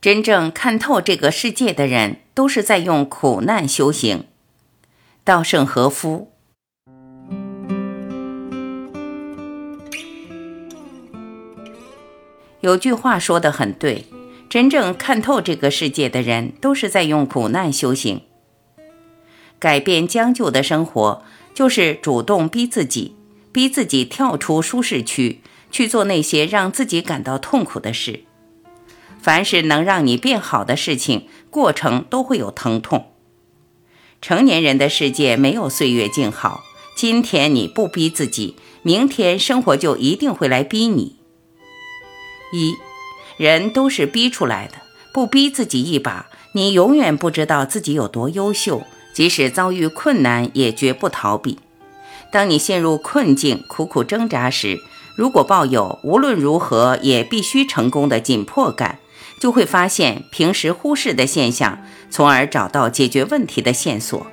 真正看透这个世界的人，都是在用苦难修行。稻盛和夫有句话说得很对：真正看透这个世界的人，都是在用苦难修行。改变将就的生活，就是主动逼自己，逼自己跳出舒适区。去做那些让自己感到痛苦的事。凡是能让你变好的事情，过程都会有疼痛。成年人的世界没有岁月静好，今天你不逼自己，明天生活就一定会来逼你。一，人都是逼出来的，不逼自己一把，你永远不知道自己有多优秀。即使遭遇困难，也绝不逃避。当你陷入困境，苦苦挣扎时，如果抱有无论如何也必须成功的紧迫感，就会发现平时忽视的现象，从而找到解决问题的线索。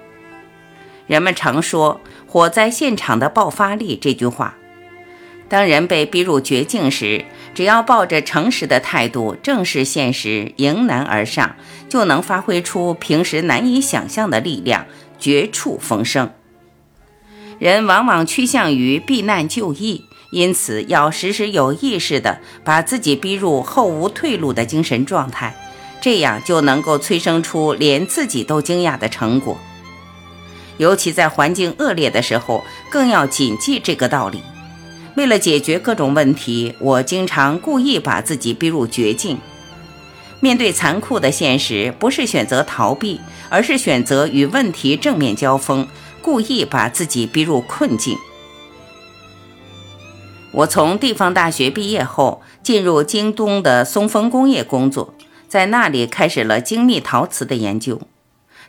人们常说“火灾现场的爆发力”这句话。当人被逼入绝境时，只要抱着诚实的态度，正视现实，迎难而上，就能发挥出平时难以想象的力量，绝处逢生。人往往趋向于避难就易。因此，要时时有意识地把自己逼入后无退路的精神状态，这样就能够催生出连自己都惊讶的成果。尤其在环境恶劣的时候，更要谨记这个道理。为了解决各种问题，我经常故意把自己逼入绝境。面对残酷的现实，不是选择逃避，而是选择与问题正面交锋，故意把自己逼入困境。我从地方大学毕业后，进入京东的松风工业工作，在那里开始了精密陶瓷的研究。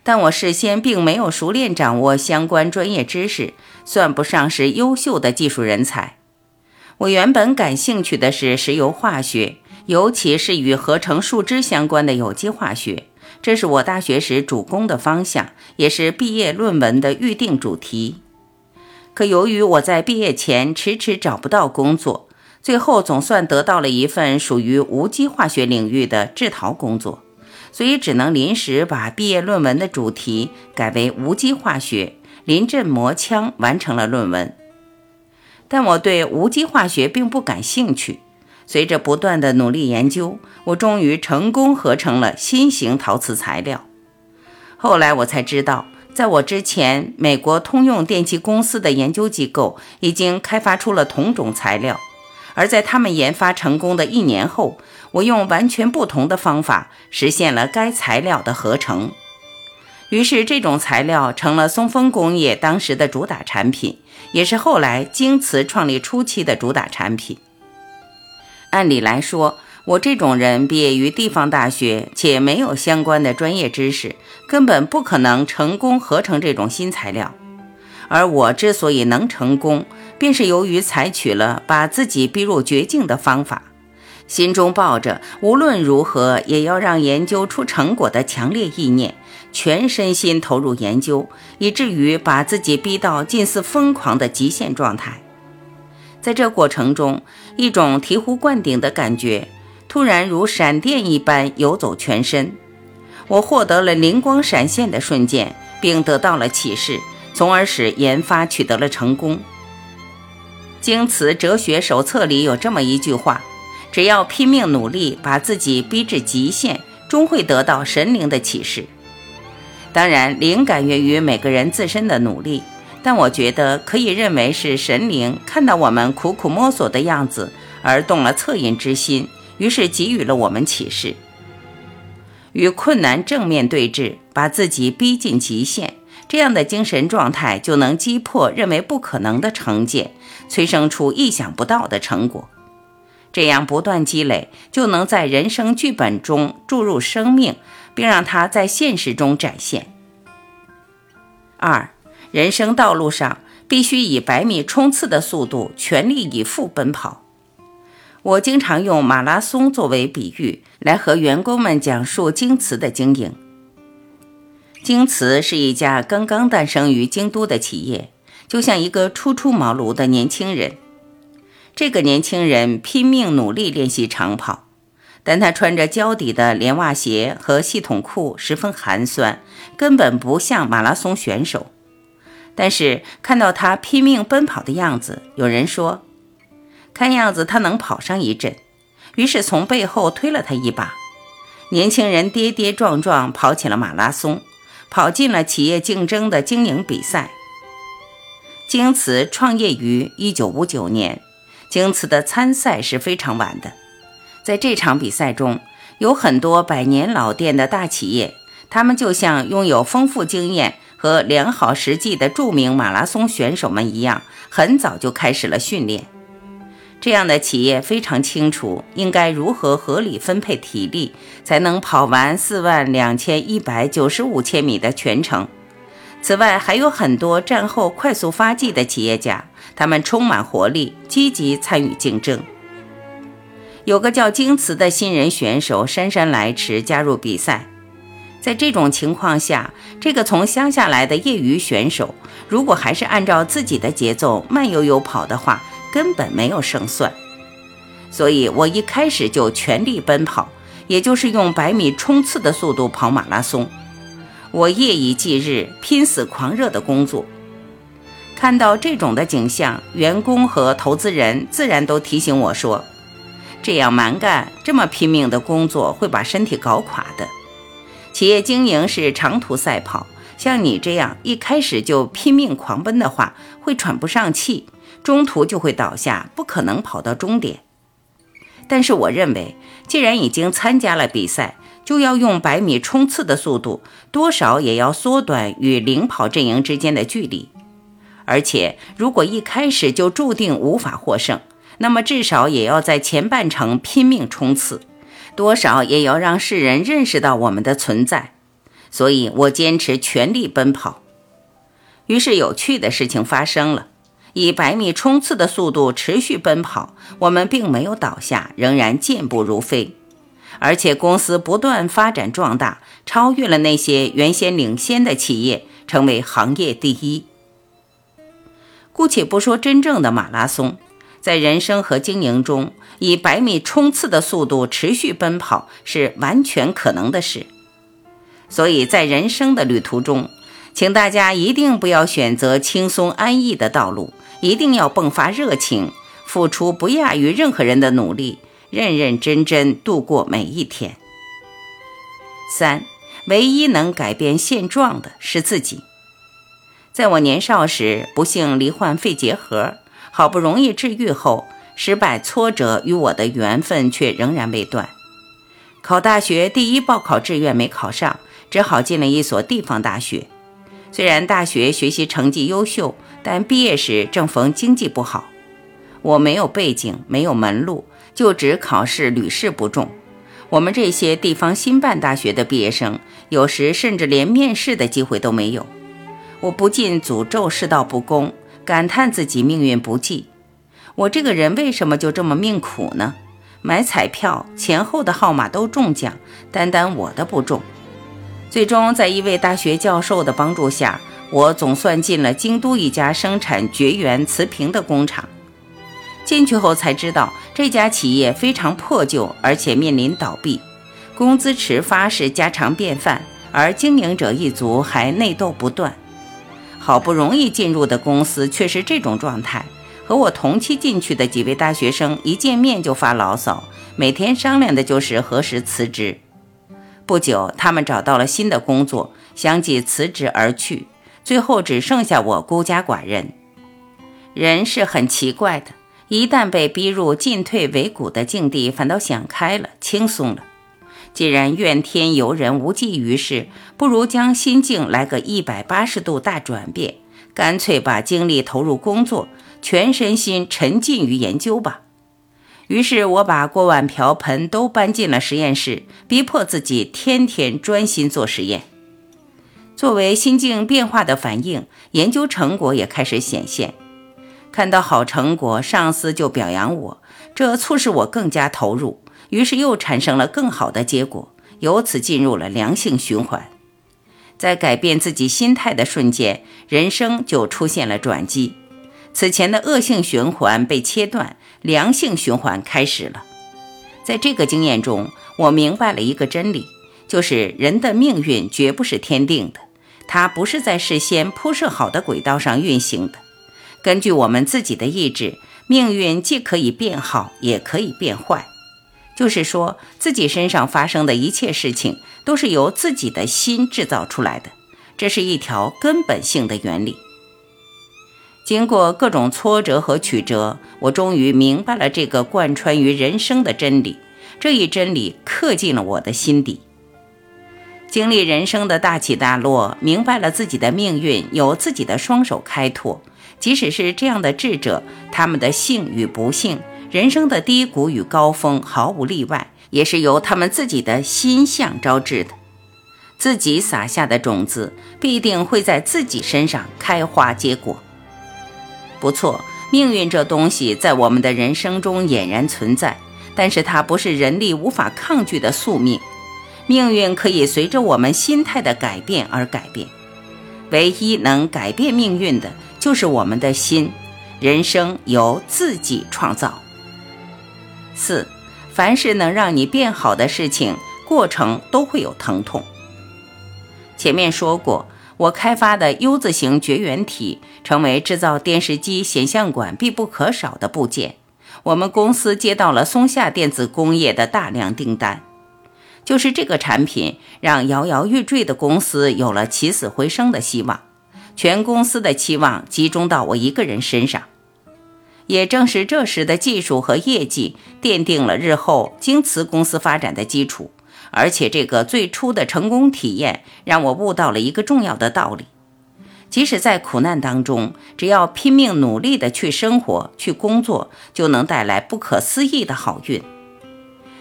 但我事先并没有熟练掌握相关专业知识，算不上是优秀的技术人才。我原本感兴趣的是石油化学，尤其是与合成树脂相关的有机化学，这是我大学时主攻的方向，也是毕业论文的预定主题。可由于我在毕业前迟迟找不到工作，最后总算得到了一份属于无机化学领域的制陶工作，所以只能临时把毕业论文的主题改为无机化学，临阵磨枪完成了论文。但我对无机化学并不感兴趣。随着不断的努力研究，我终于成功合成了新型陶瓷材料。后来我才知道。在我之前，美国通用电气公司的研究机构已经开发出了同种材料，而在他们研发成功的一年后，我用完全不同的方法实现了该材料的合成。于是，这种材料成了松风工业当时的主打产品，也是后来京瓷创立初期的主打产品。按理来说，我这种人毕业于地方大学，且没有相关的专业知识，根本不可能成功合成这种新材料。而我之所以能成功，便是由于采取了把自己逼入绝境的方法，心中抱着无论如何也要让研究出成果的强烈意念，全身心投入研究，以至于把自己逼到近似疯狂的极限状态。在这过程中，一种醍醐灌顶的感觉。突然如闪电一般游走全身，我获得了灵光闪现的瞬间，并得到了启示，从而使研发取得了成功。京瓷哲学手册里有这么一句话：只要拼命努力，把自己逼至极限，终会得到神灵的启示。当然，灵感源于每个人自身的努力，但我觉得可以认为是神灵看到我们苦苦摸索的样子，而动了恻隐之心。于是给予了我们启示：与困难正面对峙，把自己逼近极限，这样的精神状态就能击破认为不可能的成见，催生出意想不到的成果。这样不断积累，就能在人生剧本中注入生命，并让它在现实中展现。二，人生道路上必须以百米冲刺的速度，全力以赴奔跑。我经常用马拉松作为比喻，来和员工们讲述京瓷的经营。京瓷是一家刚刚诞生于京都的企业，就像一个初出茅庐的年轻人。这个年轻人拼命努力练习长跑，但他穿着胶底的连袜鞋和系统裤，十分寒酸，根本不像马拉松选手。但是看到他拼命奔跑的样子，有人说，看样子他能跑上一阵，于是从背后推了他一把。年轻人跌跌撞撞跑起了马拉松，跑进了企业竞争的经营比赛。京瓷创业于一九五九年，京瓷的参赛是非常晚的。在这场比赛中，有很多百年老店的大企业，他们就像拥有丰富经验和良好实际的著名马拉松选手们一样，很早就开始了训练。这样的企业非常清楚应该如何合理分配体力，才能跑完四万两千一百九十五千米的全程。此外，还有很多战后快速发迹的企业家，他们充满活力，积极参与竞争。有个叫京瓷的新人选手姗姗来迟加入比赛，在这种情况下，这个从乡下来的业余选手，如果还是按照自己的节奏慢悠悠跑的话，根本没有胜算。所以我一开始就全力奔跑，也就是用百米冲刺的速度跑马拉松。我夜以继日、拼死狂热的工作。看到这种的景象，员工和投资人自然都提醒我说。这样蛮干，这么拼命的工作会把身体搞垮的。企业经营是长途赛跑，像你这样一开始就拼命狂奔的话，会喘不上气，中途就会倒下，不可能跑到终点。但是我认为，既然已经参加了比赛，就要用百米冲刺的速度，多少也要缩短与领跑阵营之间的距离。而且，如果一开始就注定无法获胜，那么至少也要在前半程拼命冲刺，多少也要让世人认识到我们的存在。所以我坚持全力奔跑。于是有趣的事情发生了：以百米冲刺的速度持续奔跑，我们并没有倒下，仍然健步如飞，而且公司不断发展壮大，超越了那些原先领先的企业，成为行业第一。姑且不说真正的马拉松。在人生和经营中，以百米冲刺的速度持续奔跑是完全可能的事。所以在人生的旅途中，请大家一定不要选择轻松安逸的道路，一定要迸发热情，付出不亚于任何人的努力，认认真真度过每一天。三，唯一能改变现状的是自己。在我年少时，不幸罹患肺结核。好不容易治愈后，失败挫折与我的缘分却仍然未断。考大学第一报考志愿没考上，只好进了一所地方大学。虽然大学学习成绩优秀，但毕业时正逢经济不好。我没有背景，没有门路，就职考试屡试不中。我们这些地方新办大学的毕业生，有时甚至连面试的机会都没有。我不禁诅咒世道不公。感叹自己命运不济，我这个人为什么就这么命苦呢？买彩票前后的号码都中奖，单单我的不中。最终在一位大学教授的帮助下，我总算进了京都一家生产绝缘瓷瓶的工厂。进去后才知道，这家企业非常破旧，而且面临倒闭，工资迟发是家常便饭，而经营者一族还内斗不断。好不容易进入的公司却是这种状态，和我同期进去的几位大学生一见面就发牢骚，每天商量的就是何时辞职。不久，他们找到了新的工作，相继辞职而去，最后只剩下我孤家寡人。人是很奇怪的，一旦被逼入进退维谷的境地，反倒想开了，轻松了。既然怨天尤人无济于事，不如将心境来个一百八十度大转变，干脆把精力投入工作，全身心沉浸于研究吧。于是我把锅碗瓢盆都搬进了实验室，逼迫自己天天专心做实验。作为心境变化的反应，研究成果也开始显现。看到好成果，上司就表扬我，这促使我更加投入。于是又产生了更好的结果，由此进入了良性循环。在改变自己心态的瞬间，人生就出现了转机。此前的恶性循环被切断，良性循环开始了。在这个经验中，我明白了一个真理，就是人的命运绝不是天定的，它不是在事先铺设好的轨道上运行的。根据我们自己的意志，命运既可以变好，也可以变坏。就是说，自己身上发生的一切事情，都是由自己的心制造出来的，这是一条根本性的原理。经过各种挫折和曲折，我终于明白了这个贯穿于人生的真理。这一真理刻进了我的心底。经历人生的大起大落，明白了自己的命运由自己的双手开拓。即使是这样的智者，他们的幸与不幸，人生的低谷与高峰，毫无例外，也是由他们自己的心象招致的。自己撒下的种子，必定会在自己身上开花结果。不错，命运这东西在我们的人生中俨然存在，但是它不是人力无法抗拒的宿命。命运可以随着我们心态的改变而改变，唯一能改变命运的就是我们的心。人生由自己创造。四，凡是能让你变好的事情，过程都会有疼痛。前面说过。我开发的 U 字形绝缘体成为制造电视机显像管必不可少的部件。我们公司接到了松下电子工业的大量订单，就是这个产品让摇摇欲坠的公司有了起死回生的希望。全公司的期望集中到我一个人身上，也正是这时的技术和业绩奠定了日后京瓷公司发展的基础。而且，这个最初的成功体验让我悟到了一个重要的道理：即使在苦难当中，只要拼命努力地去生活、去工作，就能带来不可思议的好运。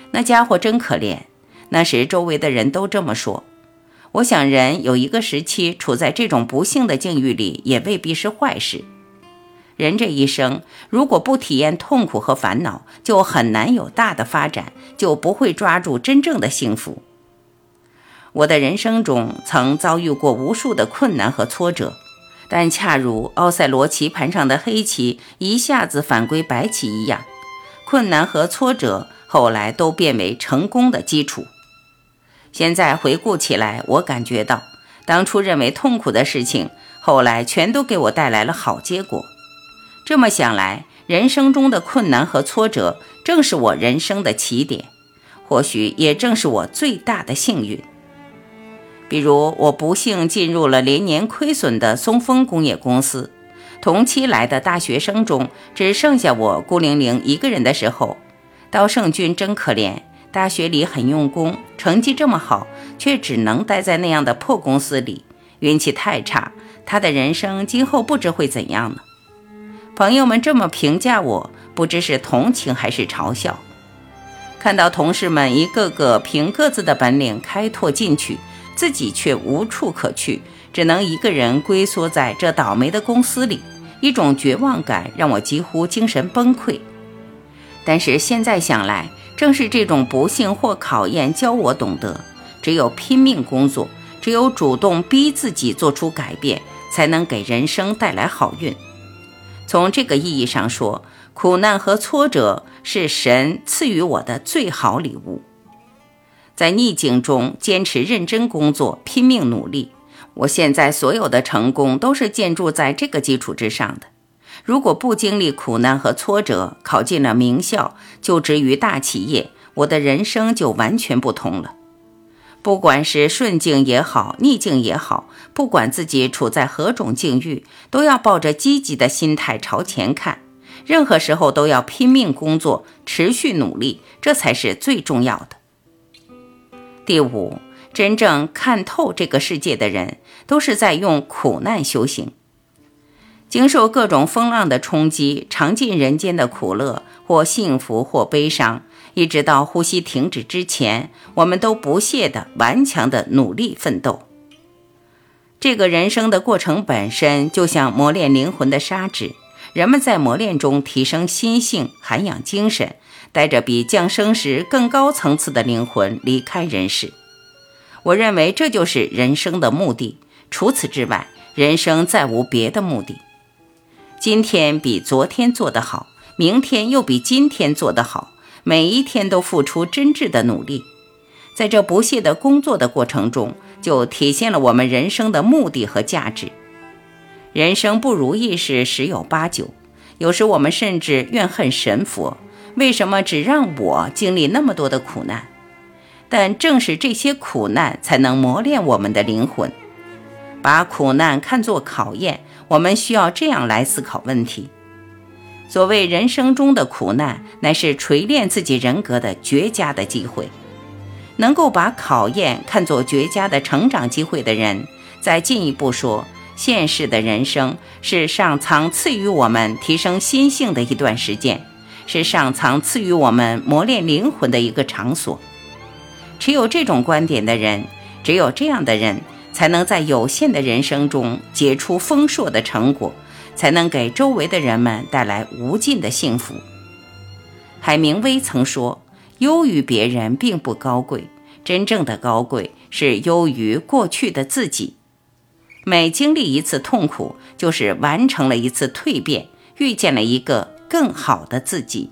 那家伙真可怜，那时周围的人都这么说。我想，人有一个时期处在这种不幸的境遇里，也未必是坏事。人这一生，如果不体验痛苦和烦恼，就很难有大的发展，就不会抓住真正的幸福。我的人生中曾遭遇过无数的困难和挫折，但恰如奥赛罗棋盘上的黑棋一下子反归白棋一样，困难和挫折后来都变为成功的基础。现在回顾起来，我感觉到当初认为痛苦的事情，后来全都给我带来了好结果。这么想来，人生中的困难和挫折，正是我人生的起点，或许也正是我最大的幸运。比如，我不幸进入了连年亏损的松风工业公司，同期来的大学生中只剩下我孤零零一个人的时候，刀圣君真可怜。大学里很用功，成绩这么好，却只能待在那样的破公司里，运气太差。他的人生今后不知会怎样呢？朋友们这么评价我，不知是同情还是嘲笑。看到同事们一个个凭各自的本领开拓进取，自己却无处可去，只能一个人龟缩在这倒霉的公司里，一种绝望感让我几乎精神崩溃。但是现在想来，正是这种不幸或考验，教我懂得，只有拼命工作，只有主动逼自己做出改变，才能给人生带来好运。从这个意义上说，苦难和挫折是神赐予我的最好礼物。在逆境中坚持认真工作，拼命努力，我现在所有的成功都是建筑在这个基础之上的。如果不经历苦难和挫折，考进了名校，就职于大企业，我的人生就完全不同了。不管是顺境也好，逆境也好，不管自己处在何种境遇，都要抱着积极的心态朝前看。任何时候都要拼命工作，持续努力，这才是最重要的。第五，真正看透这个世界的人，都是在用苦难修行，经受各种风浪的冲击，尝尽人间的苦乐，或幸福，或悲伤。一直到呼吸停止之前，我们都不懈的、顽强的努力奋斗。这个人生的过程本身就像磨练灵魂的砂纸，人们在磨练中提升心性、涵养精神，带着比降生时更高层次的灵魂离开人世。我认为这就是人生的目的。除此之外，人生再无别的目的。今天比昨天做得好，明天又比今天做得好。每一天都付出真挚的努力，在这不懈的工作的过程中，就体现了我们人生的目的和价值。人生不如意事十有八九，有时我们甚至怨恨神佛，为什么只让我经历那么多的苦难？但正是这些苦难，才能磨练我们的灵魂。把苦难看作考验，我们需要这样来思考问题：所谓人生中的苦难，乃是锤炼自己人格的绝佳的机会。能够把考验看作绝佳的成长机会的人，再进一步说，现实的人生是上苍赐予我们提升心性的一段时间，是上苍赐予我们磨练灵魂的一个场所。持有这种观点的人，只有这样的人。才能在有限的人生中结出丰硕的成果，才能给周围的人们带来无尽的幸福。海明威曾说：“优于别人并不高贵，真正的高贵是优于过去的自己。每经历一次痛苦，就是完成了一次蜕变，遇见了一个更好的自己。”